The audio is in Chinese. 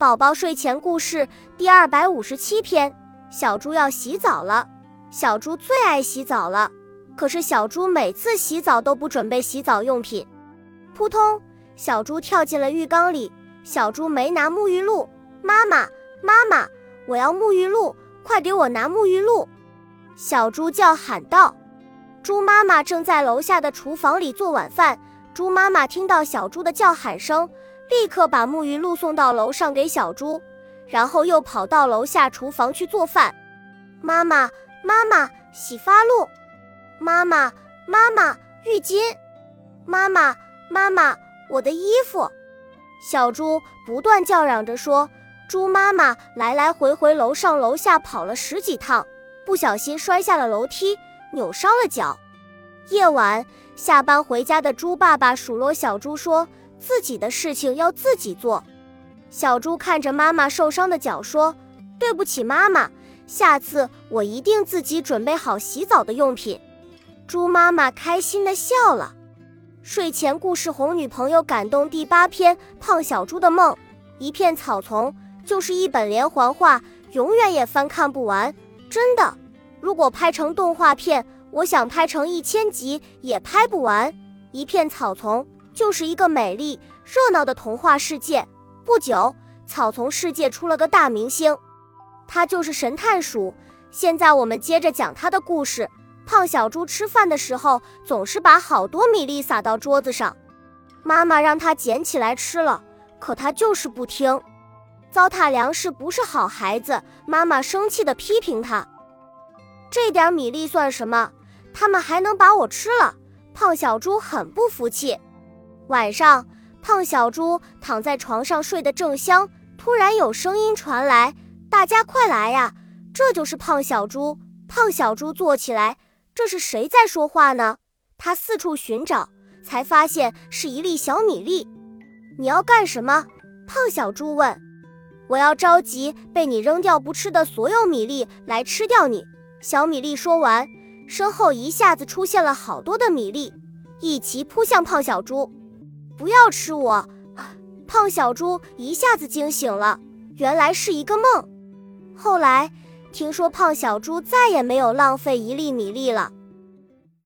宝宝睡前故事第二百五十七篇：小猪要洗澡了。小猪最爱洗澡了，可是小猪每次洗澡都不准备洗澡用品。扑通，小猪跳进了浴缸里。小猪没拿沐浴露，妈妈，妈妈，我要沐浴露，快给我拿沐浴露！小猪叫喊道。猪妈妈正在楼下的厨房里做晚饭。猪妈妈听到小猪的叫喊声。立刻把沐浴露送到楼上给小猪，然后又跑到楼下厨房去做饭。妈妈，妈妈，洗发露；妈妈，妈妈，浴巾；妈妈，妈妈，我的衣服。小猪不断叫嚷着说：“猪妈妈来来回回楼上楼下跑了十几趟，不小心摔下了楼梯，扭伤了脚。”夜晚下班回家的猪爸爸数落小猪说。自己的事情要自己做。小猪看着妈妈受伤的脚说：“对不起，妈妈，下次我一定自己准备好洗澡的用品。”猪妈妈开心地笑了。睡前故事哄女朋友感动第八篇：胖小猪的梦。一片草丛就是一本连环画，永远也翻看不完。真的，如果拍成动画片，我想拍成一千集也拍不完。一片草丛。就是一个美丽热闹的童话世界。不久，草丛世界出了个大明星，他就是神探鼠。现在我们接着讲他的故事。胖小猪吃饭的时候总是把好多米粒撒到桌子上，妈妈让他捡起来吃了，可他就是不听，糟蹋粮食不是好孩子。妈妈生气地批评他：“这点米粒算什么？他们还能把我吃了？”胖小猪很不服气。晚上，胖小猪躺在床上睡得正香，突然有声音传来：“大家快来呀！”这就是胖小猪。胖小猪坐起来，这是谁在说话呢？他四处寻找，才发现是一粒小米粒。你要干什么？胖小猪问。我要召集被你扔掉不吃的所有米粒来吃掉你。小米粒说完，身后一下子出现了好多的米粒，一齐扑向胖小猪。不要吃我！胖小猪一下子惊醒了，原来是一个梦。后来听说胖小猪再也没有浪费一粒米粒了。